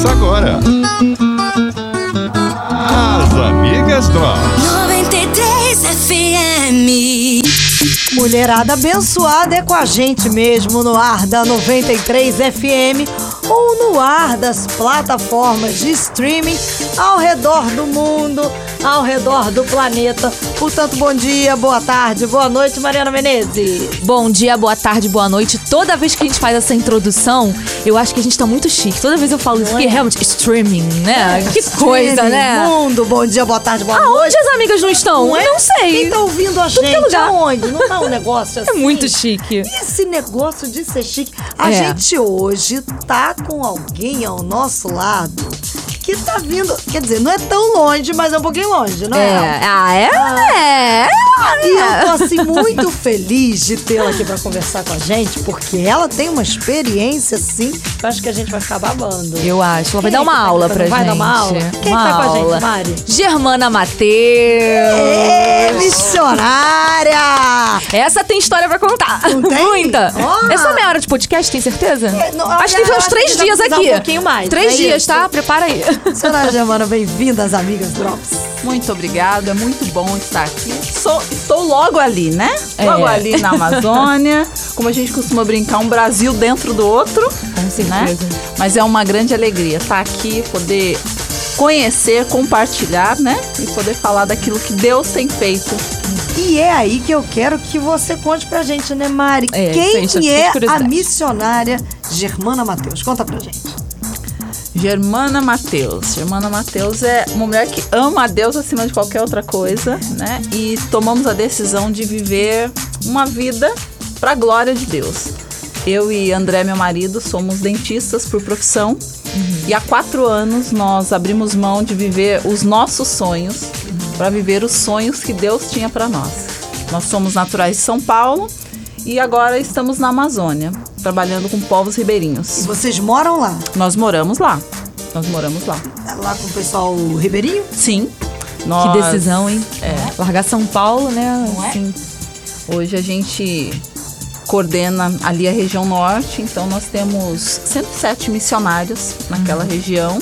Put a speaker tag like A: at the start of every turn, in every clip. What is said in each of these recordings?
A: Começa agora. As Amigas Drops.
B: 93 FM.
C: Mulherada abençoada é com a gente mesmo no ar da 93 FM ou no ar das plataformas de streaming ao redor do mundo, ao redor do planeta. Portanto, bom dia, boa tarde, boa noite, Mariana Menezes.
D: Bom dia, boa tarde, boa noite. Toda vez que a gente faz essa introdução, eu acho que a gente tá muito chique. Toda vez eu falo isso, porque realmente, streaming, né? que coisa, né?
C: Mundo, bom dia, boa tarde, boa
D: Aonde
C: noite.
D: as amigas não estão?
C: Não é?
D: Não sei.
C: Quem tá ouvindo a
D: Tudo é
C: gente?
D: lugar.
C: Aonde? Não tá um negócio assim?
D: É muito chique.
C: E esse negócio de ser chique? A
D: É.
C: gente hoje tá com alguém ao nosso lado que tá vindo. Quer dizer, não é tão longe, mas é um pouquinho longe, não é?
D: É. Ah, é? É.
C: E
D: é.
C: eu tô assim muito feliz de tê-la aqui pra conversar com a gente, porque ela tem uma experiência assim, que eu acho que a gente vai ficar babando.
D: Eu acho. Ela vai
C: Quem
D: dar
C: é
D: uma
C: tá
D: aula pra
C: Vai
D: gente.
C: dar uma aula? Quem
D: uma
C: tá com a gente,
D: aula.
C: Mari?
D: Germana Mateus.
C: Missionária!
D: Essa tem história pra contar.
C: Não tem?
D: Muita.
C: Ah.
D: Essa é meia hora de podcast, tem certeza?
C: É, não,
D: acho que tem uns três
C: vai
D: dias aqui.
C: um pouquinho mais,
D: Três
C: é
D: dias,
C: isso.
D: tá? Prepara aí.
C: Senhora Germana, bem-vinda às Amigas Drops.
E: Muito obrigada, é muito bom estar aqui. Sou- estou logo ali, né?
D: É.
E: Logo ali na Amazônia. Como a gente costuma brincar, um Brasil dentro do outro.
D: Com
E: Né? Mas é uma grande alegria estar aqui, poder conhecer, compartilhar, né? E poder falar daquilo que Deus tem feito.
C: E é aí que eu quero que você conte pra gente, né, Mari?
D: É,
C: Quem
D: já
C: é a missionária Germana Matheus? Conta pra gente.
E: Germana Mateus. Germana Mateus é uma mulher que ama a Deus acima de qualquer outra coisa, né? E tomamos a decisão de viver uma vida para a glória de Deus. Eu e André, meu marido, somos dentistas por profissão. E há quatro anos nós abrimos mão de viver os nossos sonhos para viver os sonhos que Deus tinha para nós. Nós somos naturais de São Paulo e agora estamos na Amazônia, trabalhando com povos
C: E
E: ribeirinhos.
C: vocês moram lá?
E: Nós moramos lá. Nós moramos lá.
C: Lá com o pessoal ribeirinho?
E: Sim.
D: Que
E: Nós,
D: decisão, hein?
E: É.
D: Largar São Paulo, né?
E: Não é?
D: Assim,
E: Hoje a gente coordena ali a região norte, então nós temos 107 missionários naquela região.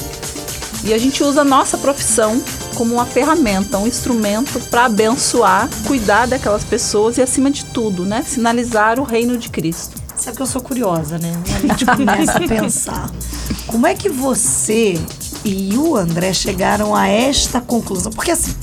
E: E a gente usa a nossa profissão como uma ferramenta, um instrumento para abençoar, cuidar daquelas pessoas e, acima de tudo, né, sinalizar o reino de Cristo.
C: Sabe que eu sou curiosa, né? A gente começa a pensar. Como é que você e o André chegaram a esta conclusão? Porque assim,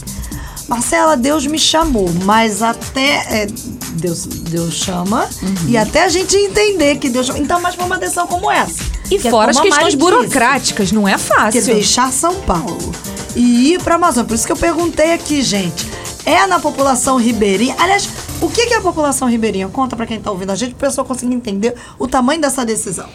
C: Marcela, Deus me chamou, mas até. é, Deus, Deus chama, e até a gente entender que Deus chama. Então, mas foi uma decisão como essa.
D: E
C: que é
D: fora as
C: como a
D: questões burocráticas, não é
C: que
D: fácil.
C: deixar São Paulo e ir para Amazônia. Por isso que eu perguntei aqui, gente. É na população ribeirinha? Aliás, o que que é a população ribeirinha? Conta para quem tá ouvindo a gente, para o pessoal conseguir entender o tamanho dessa decisão.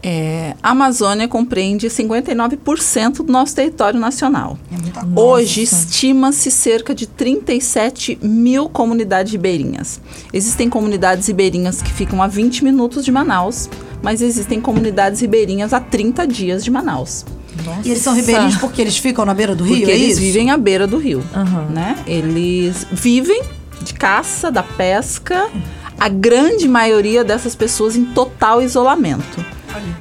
E: É, a Amazônia compreende 59% do nosso território nacional.
C: É
E: Hoje estima-se cerca de 37 mil comunidades ribeirinhas. Existem comunidades ribeirinhas que ficam a 20 minutos de Manaus, mas existem comunidades ribeirinhas a 30 dias de Manaus.
C: E eles são ribeirinhos porque eles ficam na beira do rio,
E: Porque
C: é
E: eles vivem à beira do rio.
D: Aham.
E: Né? Eles vivem de caça, da pesca. A grande maioria dessas pessoas em total isolamento.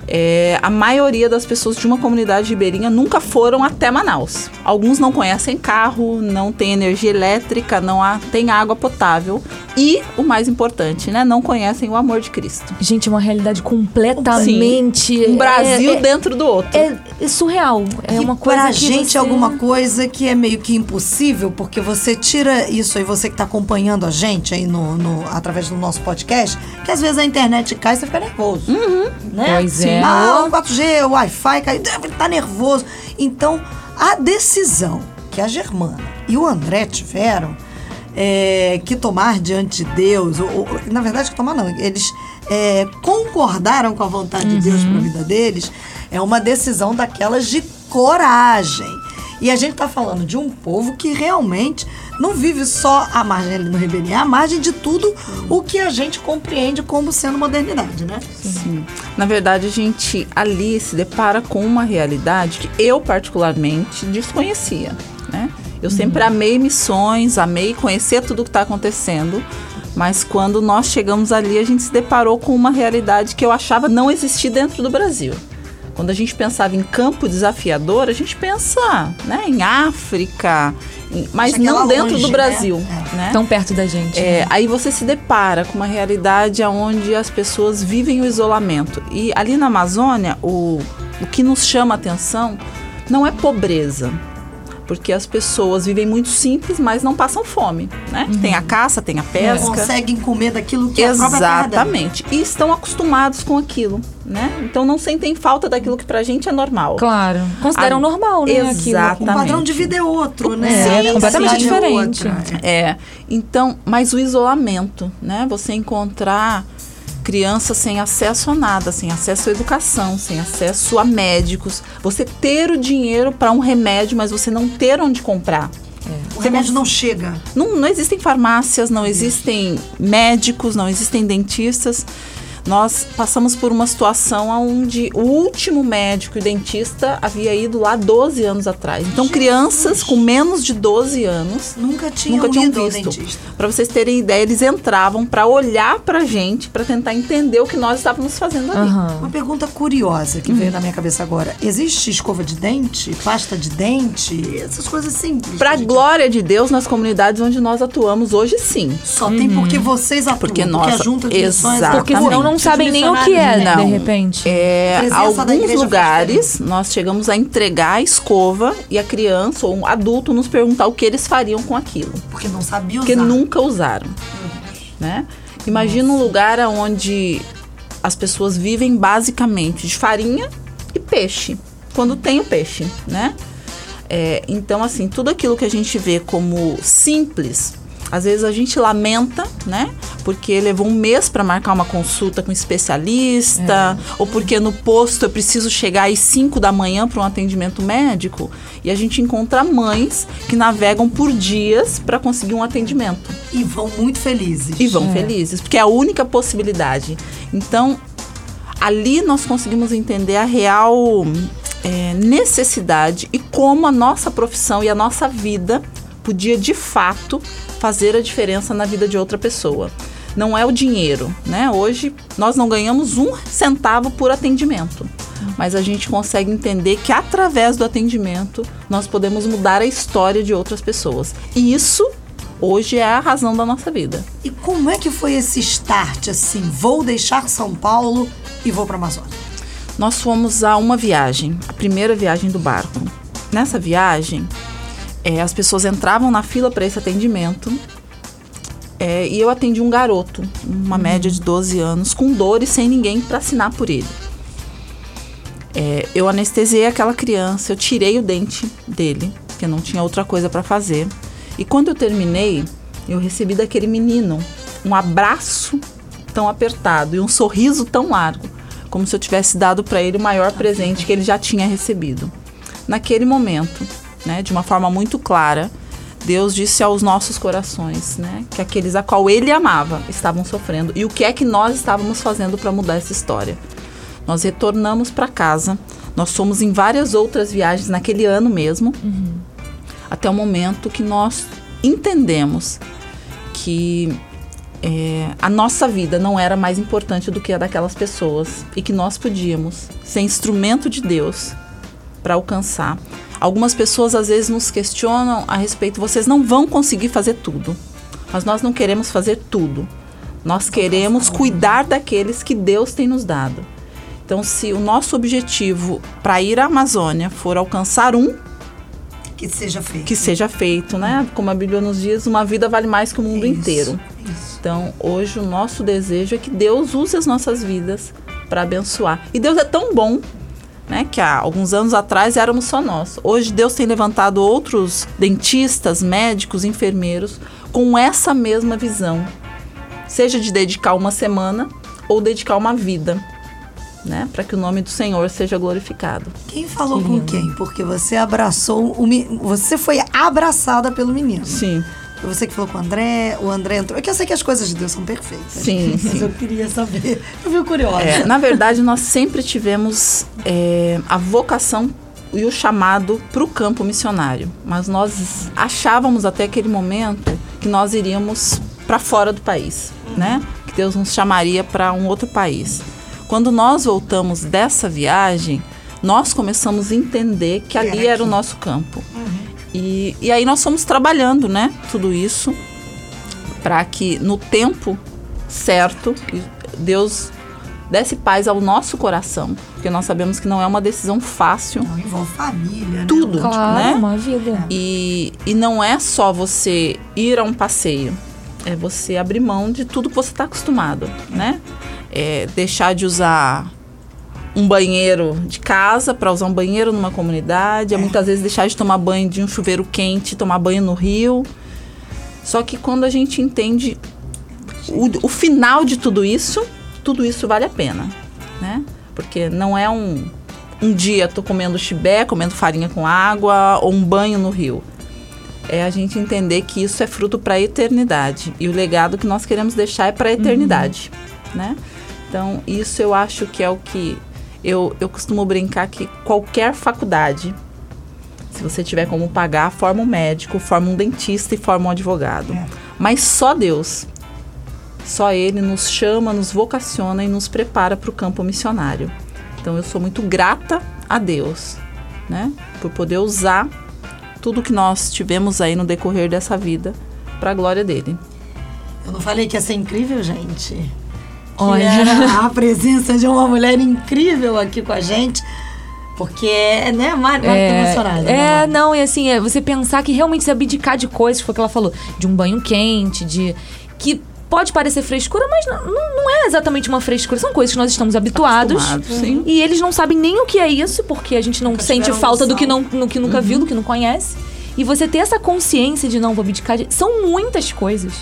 E: É, a maioria das pessoas de uma comunidade ribeirinha nunca foram até Manaus. Alguns não conhecem carro, não tem energia elétrica, não há, tem água potável e, o mais importante, né, não conhecem o amor de Cristo.
D: Gente, é uma realidade completamente.
E: Um Brasil
D: é, é,
E: dentro do outro.
D: é, é surreal. É
C: E
D: uma coisa
C: pra
D: que
C: gente
D: você-
C: é alguma coisa que é meio que impossível, porque você tira isso aí, você que tá acompanhando a gente aí no, no- através do nosso podcast, que às vezes a internet cai e você fica nervoso. Né?
D: Pois é.
C: Ah, o 4G, o Wi-Fi tá nervoso. Então, a decisão que a Germana e o André tiveram é, que tomar diante de Deus, ou, ou, na verdade, que tomar não, eles é, concordaram com a vontade de Deus para a vida deles, é uma decisão daquelas de coragem. E a gente está falando de um povo que realmente não vive só à margem no Ribeirinho, é à margem de tudo o que a gente compreende como sendo modernidade, né?
E: Sim. Na verdade, a gente ali se depara com uma realidade que eu, particularmente, desconhecia. Né? Eu sempre amei missões, amei conhecer tudo o que está acontecendo, mas quando nós chegamos ali, a gente se deparou com uma realidade que eu achava não existir dentro do Brasil. Quando a gente pensava em campo desafiador, a gente pensa né, em África, em- mas não dentro
C: longe,
E: do
C: né?
E: Brasil.
C: É.
E: né?
D: Tão perto da gente.
E: É, aí você se depara com uma realidade onde as pessoas vivem o isolamento. E ali na Amazônia, o, o que nos chama a atenção não é pobreza. Porque as pessoas vivem muito simples, mas não passam fome. Né? Tem a caça, tem a pesca.
C: Conseguem comer daquilo que é.
E: Exatamente. E estão acostumados com aquilo, né? Então não sentem falta daquilo que pra gente é normal.
D: Claro. Consideram
E: A-
D: normal, né? aquilo.
E: Exato.
C: O padrão
E: Exatamente.
C: de vida é outro, né?
D: É,
C: A
D: completamente
C: necessidade é
D: diferente.
C: outra.
E: É, então, mas o isolamento, né? Você encontrar crianças sem acesso a nada, sem acesso à educação, sem acesso a médicos, você ter o dinheiro para um remédio, mas você não ter onde comprar.
C: O remédio não chega.
E: Não, não existem farmácias, não existem médicos, não existem dentistas. Nós passamos por uma situação onde o último médico e dentista havia ido lá 12 anos atrás. Então, crianças com menos de 12 anos
C: Nunca tinham
E: nunca tinham visto.
C: dentista.
E: Para vocês terem ideia, eles entravam para olhar pra gente, para tentar entender o que nós estávamos fazendo ali.
D: Aham.
C: Uma pergunta curiosa que
E: Hum.
C: veio na minha cabeça agora. Existe escova de dente, pasta de dente, essas coisas simples?
E: Para glória de Deus, nas comunidades onde nós atuamos hoje, sim.
C: Só tem porque vocês atuam.
E: Porque
C: porque
E: nós-
C: a junta de missões...
E: Exatamente.
D: Porque senão não
C: Os
D: sabem nem o que é, né?
E: Não.
D: De repente.
E: É, alguns lugares nós chegamos a entregar a escova e a criança ou um adulto nos perguntar o que eles fariam com aquilo.
C: Porque não sabia usar.
E: Porque nunca usaram. Né? Imagina um lugar onde as pessoas vivem basicamente de farinha e peixe. Quando tem o peixe, né? É, então, assim, tudo aquilo que a gente vê como simples, às vezes a gente lamenta, né? Porque levou um mês para marcar uma consulta com um especialista, ou porque no posto eu preciso chegar às 5 da manhã para um atendimento médico. E a gente encontra mães que navegam por dias para conseguir um atendimento.
C: E vão muito felizes.
E: E vão felizes, porque é a única possibilidade. Então, ali nós conseguimos entender a real é, necessidade e como a nossa profissão e a nossa vida podia de fato fazer a diferença na vida de outra pessoa. Não é o dinheiro, né? Hoje nós não ganhamos um centavo por atendimento, mas a gente consegue entender que através do atendimento nós podemos mudar a história de outras pessoas. E isso hoje é a razão da nossa vida.
C: E como é que foi esse start, assim? Vou deixar São Paulo e vou pra Amazônia.
E: Nós fomos a uma viagem, a primeira viagem do barco. Nessa viagem, eh, as pessoas entravam na fila para esse atendimento eh, e eu atendi um garoto, uma média de 12 anos, com dor e sem ninguém para assinar por ele. Eh, eu anestesiei aquela criança, eu tirei o dente dele, porque não tinha outra coisa para fazer. E quando eu terminei, eu recebi daquele menino um abraço tão apertado e um sorriso tão largo, como se eu tivesse dado para ele o maior presente que ele já tinha recebido. Naquele momento, né, de uma forma muito clara, Deus disse aos nossos corações, né, que aqueles a qual ele amava estavam sofrendo e o que é que nós estávamos fazendo para mudar essa história. Nós retornamos para casa. Nós fomos em várias outras viagens naquele ano mesmo, até o momento que nós entendemos que é, a nossa vida não era mais importante do que a daquelas pessoas e que nós podíamos ser instrumento de Deus para alcançar. Algumas pessoas às vezes nos questionam a respeito, vocês não vão conseguir fazer tudo, mas nós não queremos fazer tudo. Nós queremos cuidar daqueles que Deus tem nos dado. Então, se o nosso objetivo para ir à Amazônia for alcançar um,
C: Que seja feito.
E: que seja feito, né? Como a Bíblia nos diz, uma vida vale mais que o mundo
C: Isso,
E: inteiro.
C: Isso.
E: Então, hoje o nosso desejo é que Deus use as nossas vidas para abençoar. E Deus é tão bom, né, que há alguns anos atrás éramos só nós. Hoje Deus tem levantado outros dentistas, médicos, enfermeiros com essa mesma visão. Seja de dedicar uma semana ou dedicar uma vida, né, para que o nome do Senhor seja glorificado.
C: Quem falou com quem? Porque você abraçou o você foi abraçada pelo menino.
E: Sim.
C: Foi você que falou com o André, o André entrou. É que eu sei que as coisas de Deus são perfeitas.
E: Sim,
C: Mas
E: sim.
C: eu queria saber. Eu fico curiosa.
E: É, na verdade, nós sempre tivemos é, a vocação e o chamado para o campo missionário. Mas nós achávamos até aquele momento que nós iríamos para fora do país, né? Que Deus nos chamaria para um outro país. Quando nós voltamos dessa viagem, nós começamos a entender que ali era, era o nosso campo. Uhum. E, e aí nós fomos trabalhando, né? Tudo isso para que no tempo certo Deus desse paz ao nosso coração, porque nós sabemos que não é uma decisão fácil.
C: Não envolve família,
E: né? tudo,
D: né? Claro,
E: né?
D: uma vida.
E: E, e não é só você ir a um passeio, é você abrir mão de tudo que você está acostumado, né? É deixar de usar um banheiro de casa para usar um banheiro numa comunidade, é muitas vezes deixar de tomar banho de um chuveiro quente, tomar banho no rio. Só que quando a gente entende o, o final de tudo isso, tudo isso vale a pena, né? Porque não é um, um dia tô comendo chibé, comendo farinha com água ou um banho no rio. É a gente entender que isso é fruto para a eternidade e o legado que nós queremos deixar é para a eternidade, uhum. né? Então, isso eu acho que é o que eu, eu costumo brincar que qualquer faculdade, se você tiver como pagar, forma um médico, forma um dentista e forma um advogado. É. Mas só Deus só Ele nos chama, nos vocaciona e nos prepara para o campo missionário. Então eu sou muito grata a Deus, né, por poder usar tudo que nós tivemos aí no decorrer dessa vida para a glória dele.
C: Eu não falei que ia ser incrível, gente? Olha, a presença de uma mulher incrível aqui com a gente. Porque, né, Mari, Mari é, tá emocionada.
D: É, né, não, e assim, é você pensar que realmente se abdicar de coisas, foi o que ela falou, de um banho quente, de. que pode parecer frescura, mas não, não, é exatamente uma frescura. São coisas que nós estamos habituados. Uhum. E eles não sabem nem o que é isso, porque a gente não nunca sente falta do que, não, no que nunca uhum. viu, do que não conhece. E você ter essa consciência de não vou abdicar de... São muitas coisas.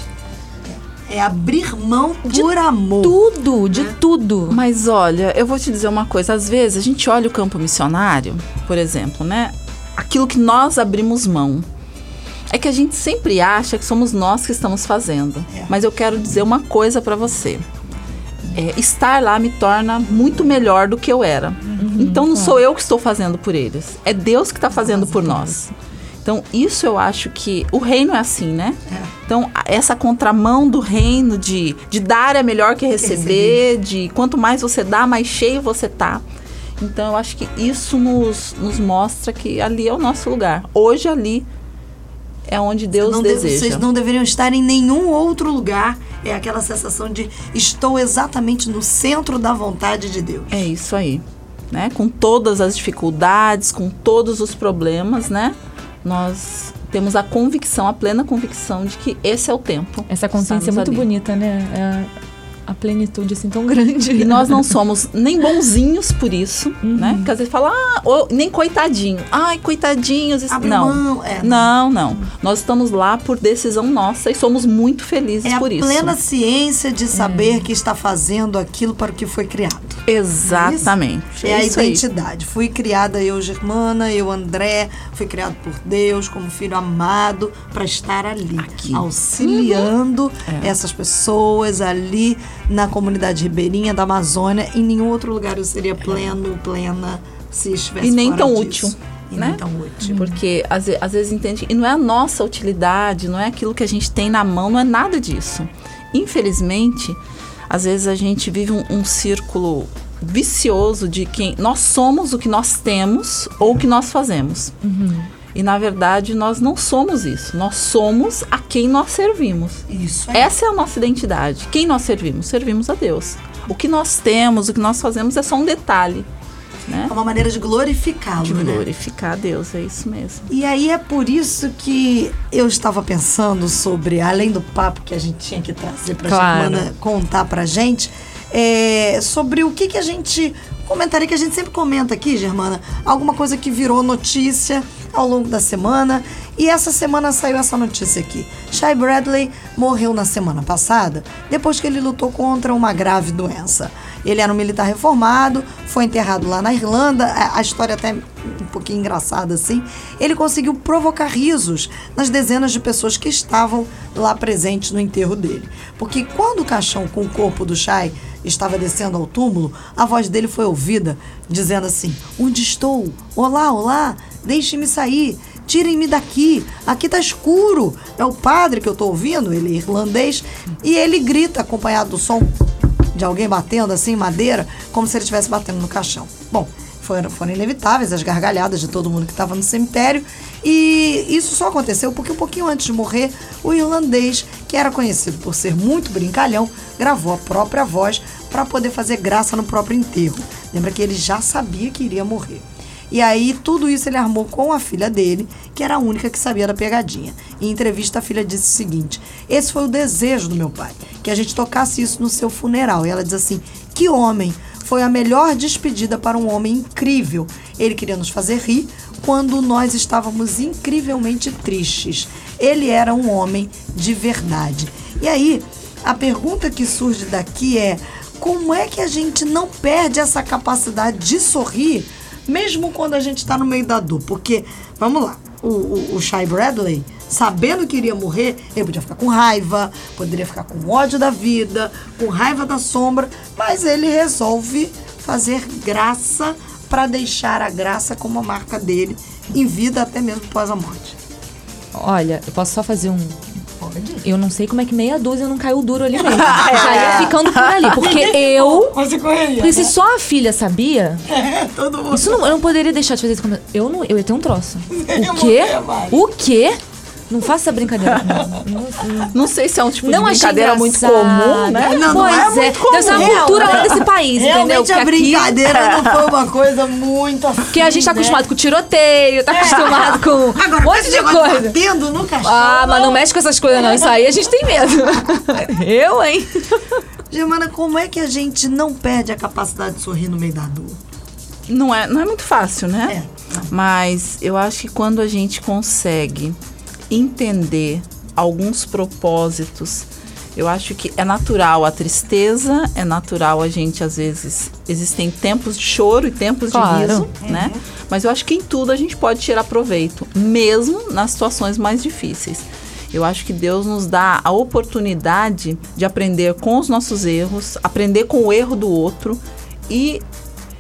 C: É abrir mão por de amor.
D: Tudo, de né? tudo.
E: Mas olha, eu vou te dizer uma coisa. Às vezes a gente olha o campo missionário, por exemplo, né? Aquilo que nós abrimos mão é que a gente sempre acha que somos nós que estamos fazendo. É. Mas eu quero dizer uma coisa para você. É, estar lá me torna muito melhor do que eu era. Uhum, então não sou eu que estou fazendo por eles, é Deus que está fazendo por nós. Então isso eu acho que o reino é assim, né? É. Então essa contramão do reino de, de dar é melhor que receber, de quanto mais você dá, mais cheio você tá. Então eu acho que isso nos, nos mostra que ali é o nosso lugar. Hoje ali é onde Deus deseja.
C: Deve, vocês não deveriam estar em nenhum outro lugar. É aquela sensação de estou exatamente no centro da vontade de Deus.
E: É isso aí. Né? Com todas as dificuldades, com todos os problemas, né? Nós temos a convicção, a plena convicção de que esse é o tempo.
D: Essa consciência é muito ali. bonita, né? É a plenitude assim tão grande.
E: E nós não somos nem bonzinhos por isso, uhum. né? Porque às vezes fala, ah, ou, nem coitadinho. Ai, coitadinhos. Isso, não. Mão, é. não, não. Nós estamos lá por decisão nossa e somos muito felizes
C: é
E: por isso.
C: É a plena ciência de saber é. que está fazendo aquilo para o que foi criado.
E: Exatamente.
C: É, é a identidade. Aí. Fui criada eu, Germana, eu, André, fui criado por Deus como filho amado para estar ali, Aqui. auxiliando uhum. É. essas pessoas ali na comunidade ribeirinha da Amazônia. Em nenhum outro lugar eu seria pleno, plena, se estivesse
E: E nem tão
C: disso.
E: útil.
C: E
E: né?
C: nem tão útil.
E: Porque às, às vezes entende. E não é a nossa utilidade, não é aquilo que a gente tem na mão, não é nada disso. Infelizmente, às vezes a gente vive um, um círculo vicioso de quem nós somos o que nós temos ou o que nós fazemos. Uhum. E na verdade nós não somos isso. Nós somos a quem nós servimos.
C: Isso.
E: É. Essa é a nossa identidade. Quem nós servimos? Servimos a Deus. O que nós temos, o que nós fazemos é só um detalhe. Né?
C: É uma maneira de glorificá-lo.
E: De
C: né?
E: glorificar a Deus, é isso mesmo.
C: E aí é por isso que eu estava pensando sobre, além do papo que a gente tinha que trazer para a claro. contar para gente, é, sobre o que, que a gente comentaria, que a gente sempre comenta aqui, Germana, alguma coisa que virou notícia ao longo da semana. E essa semana saiu essa notícia aqui. Shai Bradley morreu na semana passada depois que ele lutou contra uma grave doença. Ele era um militar reformado, foi enterrado lá na Irlanda. A história até um pouquinho engraçada assim. Ele conseguiu provocar risos nas dezenas de pessoas que estavam lá presentes no enterro dele. Porque quando o caixão com o corpo do Shai estava descendo ao túmulo, a voz dele foi ouvida dizendo assim: Onde estou? Olá, olá, deixe-me sair. Tirem-me daqui, aqui tá escuro. É o padre que eu tô ouvindo, ele é irlandês, e ele grita acompanhado do som de alguém batendo assim, madeira, como se ele estivesse batendo no caixão. Bom, foram, foram inevitáveis as gargalhadas de todo mundo que estava no cemitério. E isso só aconteceu porque um pouquinho antes de morrer, o irlandês, que era conhecido por ser muito brincalhão, gravou a própria voz para poder fazer graça no próprio enterro. Lembra que ele já sabia que iria morrer. E aí, tudo isso ele armou com a filha dele, que era a única que sabia da pegadinha. Em entrevista, a filha disse o seguinte: Esse foi o desejo do meu pai, que a gente tocasse isso no seu funeral. E ela diz assim: Que homem! Foi a melhor despedida para um homem incrível. Ele queria nos fazer rir quando nós estávamos incrivelmente tristes. Ele era um homem de verdade. E aí, a pergunta que surge daqui é: como é que a gente não perde essa capacidade de sorrir, mesmo quando a gente está no meio da dor? Porque, vamos lá, o, o, o Shai Bradley, sabendo que iria morrer, ele podia ficar com raiva, poderia ficar com ódio da vida, com raiva da sombra, mas ele resolve fazer graça para deixar a graça como a marca dele em vida até mesmo após a morte.
D: Olha, eu posso só fazer um. Eu não sei como é que meia dúzia não caiu duro ali mesmo. Já ia ficando por ali. Porque eu.
C: Você correria.
D: Porque se só a filha sabia,
C: É, todo mundo.
D: isso não, eu não poderia deixar de fazer isso. com- Eu, não, eu ia ter um troço. O quê? O quê? Não faça essa brincadeira comigo. Não, não.
E: Não sei se é um tipo
D: Não
E: de brincadeira muito comum, né?
C: Não, não
D: pois
C: é
D: é.
C: muito comum.
D: Deve ser uma cultura lá desse país, entendeu?
C: Realmente
D: Que
C: a
D: aqui-
C: brincadeira não foi uma coisa muito assim.
D: Porque a gente tá
C: né?
D: acostumado com tiroteio, tá acostumado com
C: Agora,
D: um monte de coisa.
C: Batendo no cachorro.
D: Ah, mas não mexe com essas coisas não. Isso aí a gente tem medo. Eu, hein?
C: Germana, como é que a gente não perde a capacidade de sorrir no meio da dor?
E: Não é, não é muito fácil, né?
C: É.
E: Mas eu acho que quando a gente consegue entender alguns propósitos, eu acho que é natural a tristeza, é natural a gente, às vezes, existem tempos de choro e tempos
D: Claro.
E: de riso, né? Mas eu acho que em tudo a gente pode tirar proveito, mesmo nas situações mais difíceis. Eu acho que Deus nos dá a oportunidade de aprender com os nossos erros, aprender com o erro do outro e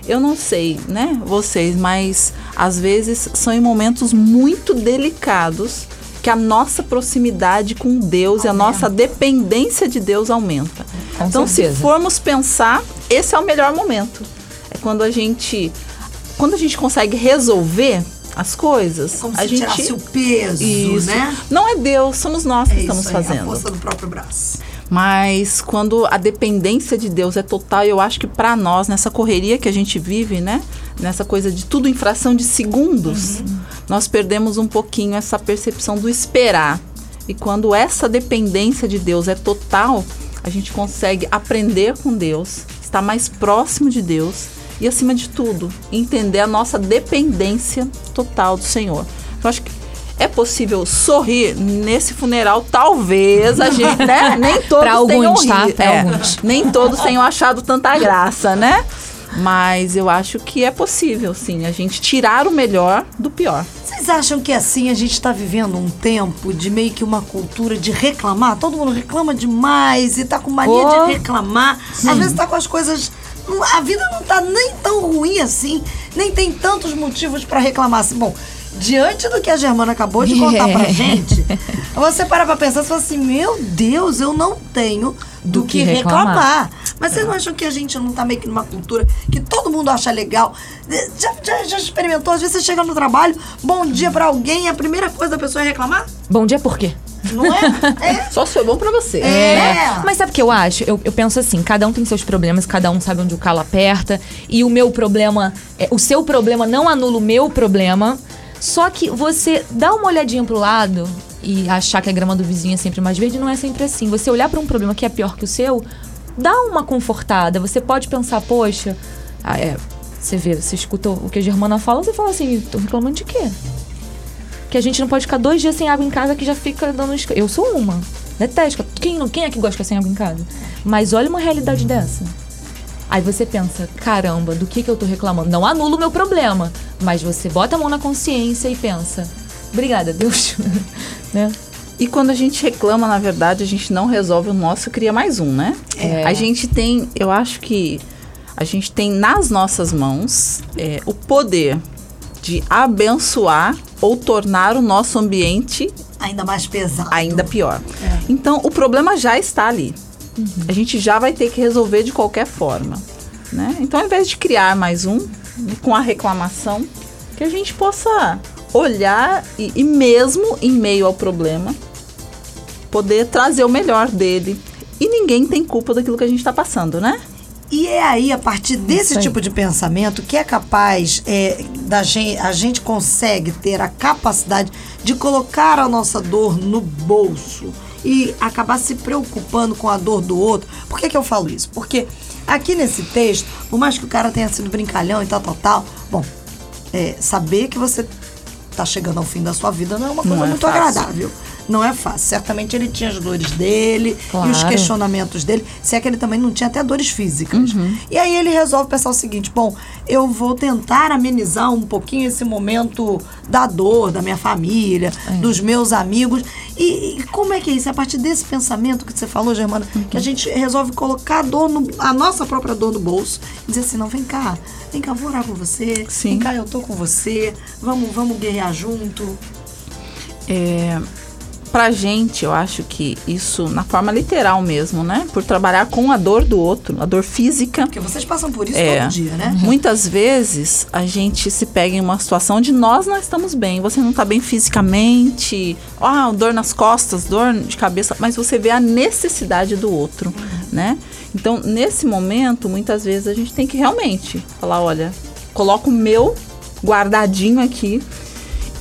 E: eu não sei, né, vocês, mas às vezes são em momentos muito delicados que a nossa proximidade com Deus e a nossa dependência de Deus aumenta.
D: Com
E: então, se
D: certeza.
E: formos pensar, esse é o melhor momento. É quando a gente quando a gente consegue resolver as coisas,
C: Como
E: a
C: se
E: gente
C: tirasse o peso,
E: isso.
C: né?
E: Não é Deus, somos nós que
C: É
E: estamos
C: isso aí, a
E: fazendo.
C: força do próprio braço.
E: Mas quando a dependência de Deus é total, eu acho que para nós, nessa correria que a gente vive, né? Nessa coisa de tudo em fração de segundos, nós perdemos um pouquinho essa percepção do esperar. E quando essa dependência de Deus é total, a gente consegue aprender com Deus, estar mais próximo de Deus e, acima de tudo, entender a nossa dependência total do Senhor. Eu acho que é possível sorrir nesse funeral, talvez a gente, né? Nem todos
D: Pra alguns,
E: tenham
D: tá?
E: ri-
D: Pra
E: é,
D: alguns.
E: Nem todos tenham achado tanta graça, né? Mas eu acho que é possível, sim, a gente tirar o melhor do pior.
C: Vocês acham que assim a gente está vivendo um tempo de meio que uma cultura de reclamar? Todo mundo reclama demais e tá com mania
D: Oh.
C: de reclamar. Às vezes tá com as coisas. A vida não tá nem tão ruim assim, nem tem tantos motivos para reclamar assim. Bom, diante do que a Germana acabou de contar pra gente, você para pra pensar e fala assim: meu Deus, eu não tenho do,
D: Do
C: que,
D: que
C: reclamar.
D: reclamar.
C: Mas vocês não acham que a gente não tá meio que numa cultura que todo mundo acha legal? Já, já, já experimentou? Às vezes você chega no trabalho, bom dia pra alguém, a primeira coisa da pessoa é reclamar?
D: Bom dia, por quê?
C: Não é? É.
E: Só se foi bom pra você.
C: É.
D: Mas sabe o que eu acho? Eu, eu penso assim, cada um tem seus problemas, cada um sabe onde o calo aperta. E o meu problema, é, o seu problema não anula o meu problema. Só que você dá uma olhadinha pro lado e achar que a grama do vizinho é sempre mais verde, não é sempre assim. Você olhar pra um problema que é pior que o seu, dá uma confortada. Você pode pensar, poxa, ah, é, você vê, você escuta o que a Germana fala, você fala assim, tô reclamando de quê? que a gente não pode ficar dois dias sem água em casa que já fica dando. Eu sou uma. Detesto. Quem, quem é que gosta de ficar sem água em casa? Mas olha uma realidade dessa. Aí você pensa, caramba, do que, que eu tô reclamando? Não anula o meu problema. Mas você bota a mão na consciência e pensa, obrigada, Deus. né?
E: E quando a gente reclama, na verdade, a gente não resolve o nosso, cria mais um, né?
D: É.
E: A gente tem, eu acho que a gente tem nas nossas mãos é, o poder de abençoar ou tornar o nosso ambiente
C: Ainda mais pesado.
E: ainda pior.
C: É.
E: Então, o problema já está ali. A gente já vai ter que resolver de qualquer forma. Né? Então, ao invés de criar mais um, com a reclamação, que a gente possa olhar e, e mesmo em meio ao problema, poder trazer o melhor dele. E ninguém tem culpa daquilo que a gente está passando, né?
C: E é aí, a partir desse tipo de pensamento, que é capaz é, da gente, a gente consegue ter a capacidade de colocar a nossa dor no bolso e acabar se preocupando com a dor do outro. Por que, que eu falo isso? Porque aqui nesse texto, por mais que o cara tenha sido brincalhão e tal, tal, tal, bom, é, saber que você tá chegando ao fim da sua vida não é uma coisa
E: Não é
C: muito agradável. Não é fácil. Certamente ele tinha as dores dele
D: Claro.
C: e os questionamentos dele. Se é que ele também não tinha até dores físicas.
E: Uhum.
C: E aí ele resolve pensar o seguinte: bom, eu vou tentar amenizar um pouquinho esse momento da dor da minha família, dos meus amigos. E, e como é que é isso? É a partir desse pensamento que você falou, Germana, que a gente resolve colocar a, dor no- a nossa própria dor no bolso e dizer assim: não, vem cá, vem cá, vou orar com você.
E: Sim.
C: Vem cá, eu tô com você. Vamos, vamos guerrear junto.
E: É, pra gente, eu acho que isso, na forma literal mesmo, né? Por trabalhar com a dor do outro, a dor física.
C: Porque vocês passam por isso
E: É.
C: todo dia, né?
E: Muitas vezes a gente se pega em uma situação onde nós não estamos bem. Você não está bem fisicamente, ah, dor nas costas, dor de cabeça, mas você vê a necessidade do outro, né? Então, nesse momento, muitas vezes a gente tem que realmente falar, olha, coloca o meu guardadinho aqui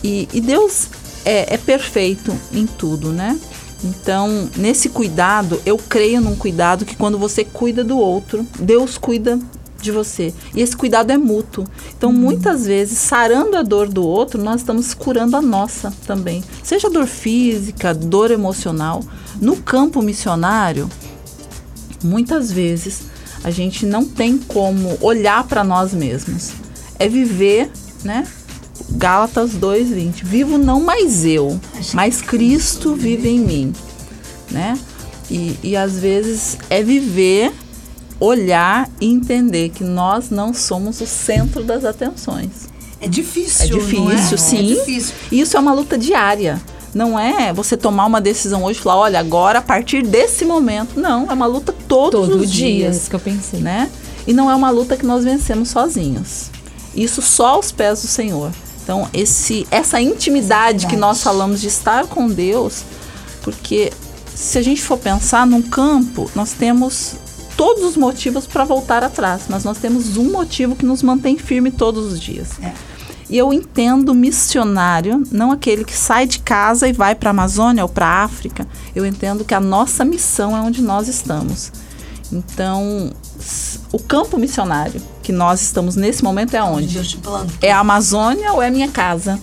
E: e, e Deus é, é perfeito em tudo, né? Então, nesse cuidado, eu creio num cuidado que quando você cuida do outro, Deus cuida de você. E esse cuidado é mútuo. Então, muitas vezes, sarando a dor do outro, nós estamos curando a nossa também. Seja dor física, dor emocional. No campo missionário, muitas vezes a gente não tem como olhar para nós mesmos. É viver, né? Gálatas 2:20. Vivo não mais eu, mas Cristo vive em mim, né? E, e às vezes é viver, olhar e entender que nós não somos o centro das atenções.
C: É difícil.
E: É difícil,
C: não é?
E: sim.
C: É difícil.
E: E Isso é uma luta diária. Não é você tomar uma decisão hoje e falar, olha, agora a partir desse momento. Não, é uma luta todos
D: Todo
E: os
D: dia,
E: dias.
D: isso que eu pensei.
E: Né? E não é uma luta que nós vencemos sozinhos. Isso só aos pés do Senhor. Então, esse, essa intimidade que nós falamos de estar com Deus, porque se a gente for pensar num campo, nós temos todos os motivos para voltar atrás, mas nós temos um motivo que nos mantém firme todos os dias.
C: É.
E: E eu entendo missionário, não aquele que sai de casa e vai para a Amazônia ou para a África. Eu entendo que a nossa missão é onde nós estamos. Então, o campo missionário que nós estamos nesse momento é onde?
C: Deus te plantou.
E: É a Amazônia ou é a minha casa?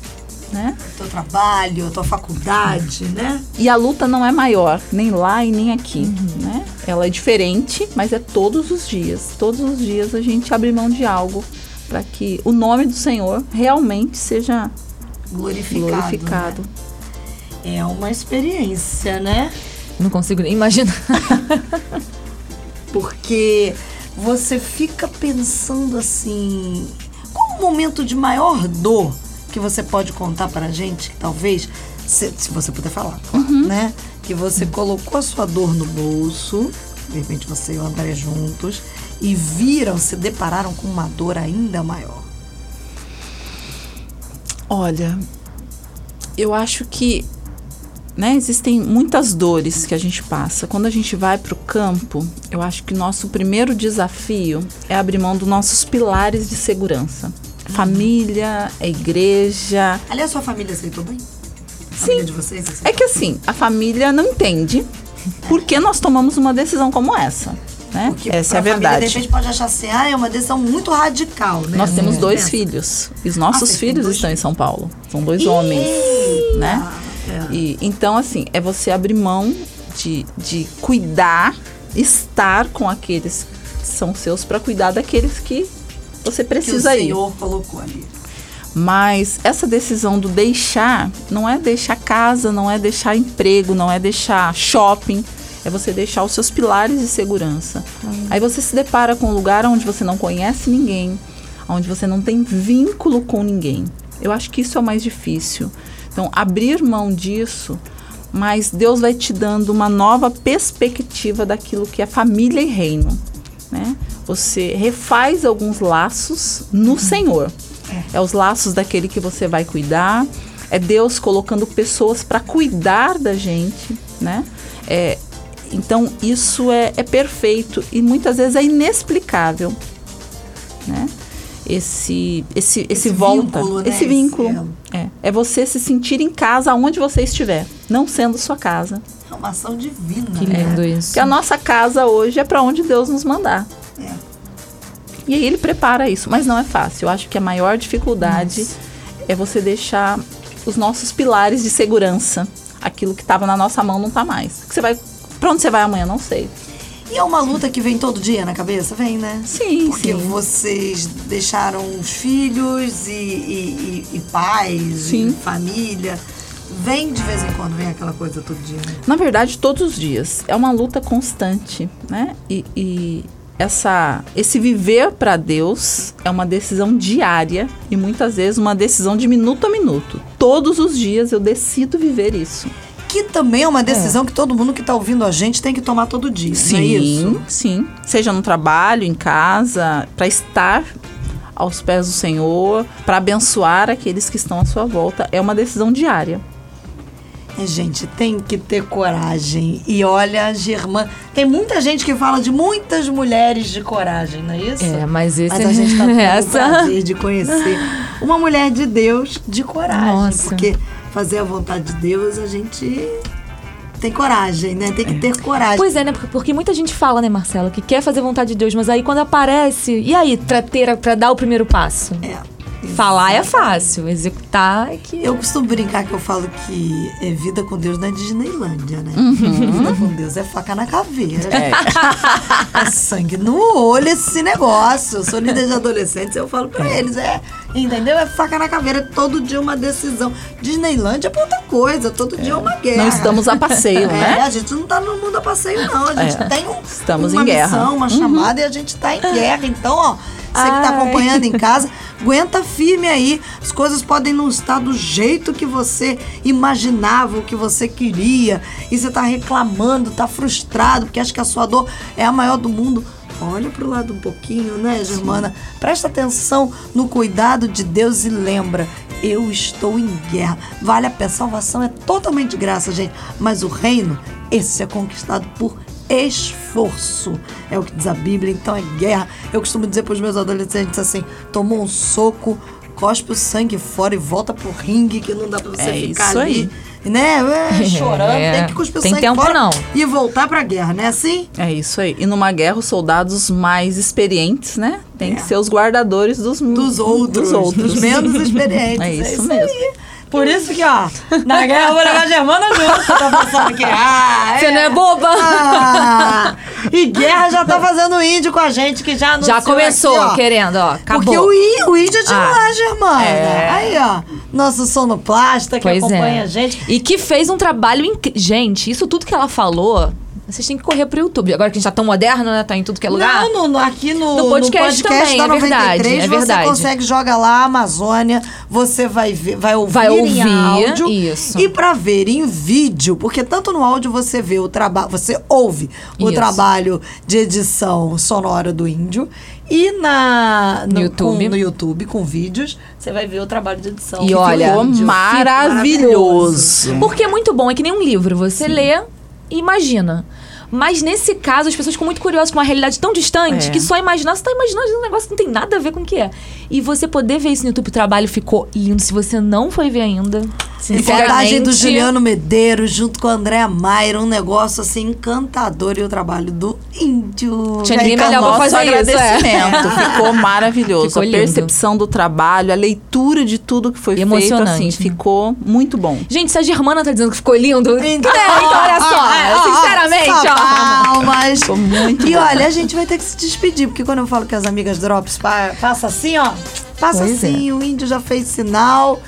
E: Né?
C: Teu trabalho, a tua faculdade, né?
E: E a luta não é maior, nem lá e nem aqui, né? Ela é diferente, mas é todos os dias. Todos os dias a gente abre mão de algo para que o nome do Senhor realmente seja
C: Glorificado.
E: glorificado.
C: né? É uma experiência, né?
D: Não consigo nem imaginar.
C: Porque você fica pensando assim. Qual o momento de maior dor que você pode contar pra gente, que talvez, se, se você puder falar, claro, né? Que você colocou a sua dor no bolso, de repente você e o André juntos, e viram, se depararam com uma dor ainda maior.
E: Olha, eu acho que né, existem muitas dores que a gente passa. Quando a gente vai para o campo, eu acho que nosso primeiro desafio é abrir mão dos nossos pilares de segurança. Família, a igreja.
C: Aliás, sua família aceitou bem? A
E: Sim.
C: família de vocês aceitou?
E: É que assim, a família não entende por que nós tomamos uma decisão como essa. Né?
C: Porque
E: Essa é a
C: pra família,
E: verdade.
C: de repente pode achar assim, ah, é uma decisão muito radical, né?
E: Nós temos
C: É.
E: dois
C: Pensa.
E: filhos. E os nossos
C: têm
E: filhos estão em São Paulo. São dois
C: Eita!
E: homens, né? E, então, assim, é você abrir mão de, de cuidar, estar com aqueles que são seus para cuidar daqueles que você
C: que o
E: precisa ir.
C: Senhor colocou ali.
E: Mas essa decisão do deixar não é deixar casa, não é deixar emprego, não é deixar shopping, é você deixar os seus pilares de segurança. Aí você se depara com um lugar onde você não conhece ninguém, onde você não tem vínculo com ninguém. Eu acho que isso é o mais difícil. Então, abrir mão disso, mas Deus vai te dando uma nova perspectiva daquilo que é família e reino. Né? você refaz alguns laços no Senhor. É. os laços daquele que você vai cuidar, é Deus colocando pessoas para cuidar da gente, né? É, então isso é, é perfeito e muitas vezes é inexplicável, né? Esse, esse, esse, esse volta, vínculo, né? esse vínculo. É, é você se sentir em casa onde você estiver, não sendo sua casa.
C: É uma ação divina.
D: Que lindo isso.
E: Porque a nossa casa hoje é para onde Deus nos mandar. É. E aí ele prepara isso, mas não é fácil. Eu acho que a maior dificuldade Nossa. é você deixar os nossos pilares de segurança. Aquilo que estava na nossa mão não está mais. Você vai, para onde você vai amanhã? Não sei.
C: E é uma luta que vem todo dia na cabeça? Vem, né?
E: Sim,
C: Porque
E: sim.
C: vocês deixaram os filhos e, e, e, e pais, sim. e família. Vem de vez em quando, vem aquela coisa todo dia, né?
E: Na verdade, todos os dias. É uma luta constante, né? E, e essa, esse viver para Deus é uma decisão diária e muitas vezes uma decisão de minuto a minuto. Todos os dias eu decido viver isso.
C: Que também é uma decisão é. que todo mundo que está ouvindo a gente tem que tomar todo dia.
E: Sim,
C: é
E: isso? sim. Seja no trabalho, em casa, para estar aos pés do Senhor, para abençoar aqueles que estão à sua volta, é uma decisão diária.
C: É, gente, tem que ter coragem. E olha, Germã, tem muita gente que fala de muitas mulheres de coragem, não é isso?
D: É, mas esse
C: mas a gente tá tendo essa... prazer de conhecer uma mulher de Deus de coragem. Nossa. Porque fazer a vontade de Deus, a gente tem coragem, né? Tem que ter coragem.
D: Pois é, né? Porque, porque, muita gente fala, né, Marcela, que quer fazer a vontade de Deus, mas aí quando aparece, e aí, pra, ter, pra dar o primeiro passo?
C: É.
D: Falar é fácil, executar é que.
C: Eu costumo brincar que eu falo que é vida com Deus não é Disneylândia, né? Uhum. Vida com Deus é faca na caveira. É. é sangue no olho esse negócio. Eu sou líder de adolescentes, eu falo pra é. eles, é. Entendeu? É faca na caveira, todo dia uma decisão. Disneylândia é outra coisa, todo dia é uma guerra.
E: Não estamos a passeio, né?
C: É, a gente não tá no mundo a passeio, não. A gente é. tem um,
E: estamos
C: uma
E: em guerra.
C: missão, uma uhum. chamada e a gente tá em guerra. Então, ó, você que tá acompanhando em casa, aguenta firme aí. As coisas podem não estar do jeito que você imaginava, o que você queria. E você tá reclamando, tá frustrado, porque acha que a sua dor é a maior do mundo. Olha para o lado um pouquinho, né, Germana? Sim. Presta atenção no cuidado de Deus e lembra, eu estou em guerra. Vale a pena, salvação é totalmente de graça, gente. Mas o reino, esse é conquistado por esforço. É o que diz a Bíblia, então é guerra. Eu costumo dizer para os meus adolescentes assim: tomou um soco, cospe o sangue fora e volta pro ringue, que não dá para você é ficar ali. Aí né? É, chorando, é. tem que cuspir
D: tem
C: sangue
D: tempo
C: fora
D: não.
C: e voltar pra guerra, né? Assim?
E: É isso aí. E numa guerra, os soldados mais experientes, né? Tem é. que ser os guardadores dos,
C: dos outros. Dos outros. Dos menos experientes.
E: É isso, é isso mesmo. Aí.
C: Por isso que, ó, na guerra eu vou levar a Germana junto. Tá pensando que, ah,
D: Você é, não é boba?
C: Ah, e guerra já tá fazendo índio com a gente, que já
D: Já começou,
C: aqui, ó,
D: querendo, ó. Acabou.
C: Porque o, índio, o índio é de ah, lá, Germana. É. Aí, ó, nosso sonoplasta que pois acompanha é. a gente.
D: E que fez um trabalho incrível. Gente, isso tudo que ela falou vocês têm que correr pro YouTube. Agora que a gente tá tão moderno, né? Tá em tudo que é lugar.
C: Não, no, aqui no,
D: no podcast,
C: no podcast
D: também,
C: da
D: 93, é verdade, é verdade.
C: você consegue, joga lá Amazônia, você vai ver, vai ouvir,
D: vai ouvir
C: em áudio.
D: Isso.
C: E pra ver em vídeo, porque tanto no áudio você vê o trabalho, você ouve o isso. trabalho de edição sonora do índio. E na, no, YouTube. Com, no YouTube, com vídeos, você vai ver o trabalho de edição.
D: E olha, ficou
E: maravilhoso. maravilhoso.
D: Porque é muito bom, é que nem um livro. Você Sim. lê e imagina. Mas nesse caso, as pessoas ficam muito curiosas com uma realidade tão distante é. que só imaginar, você tá imaginando um negócio que não tem nada a ver com o que é. E você poder ver isso no YouTube, o trabalho ficou lindo. Se você não foi ver ainda,
C: Sinceramente. do Juliano Medeiros junto com a Andréa Maier, um negócio assim encantador e o trabalho do índio.
E: Tinha ninguém melhor pra fazer agradecimento. Isso, é. Ficou maravilhoso. Ficou a percepção do trabalho, a leitura de tudo que foi
D: Emocionante.
E: feito, assim, ficou muito bom.
D: Gente, se a Germana tá dizendo que ficou lindo, então, é, então olha só, é, sinceramente, ó.
C: Mas... Ficou muito E bom. olha, a gente vai ter que se despedir, porque quando eu falo que as amigas Drops passa assim, ó, passa pois assim, é. o índio já fez sinal.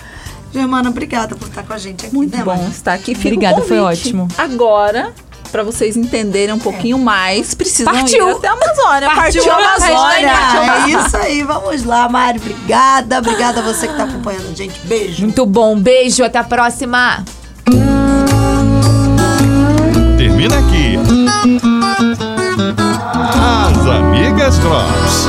C: Germana, obrigada por estar com a gente aqui.
E: Muito
C: né,
E: bom estar aqui.
D: Fica obrigada, foi ótimo.
E: Agora, para vocês entenderem um pouquinho é. mais, precisam
D: Partiu.
E: ir até a Amazônia.
C: Partiu, Partiu a Amazônia. É isso aí, vamos lá, Mari. Obrigada. Obrigada a você que está acompanhando a gente. Beijo.
D: Muito bom. Beijo. Até a próxima.
A: Termina aqui. As amigas Drops.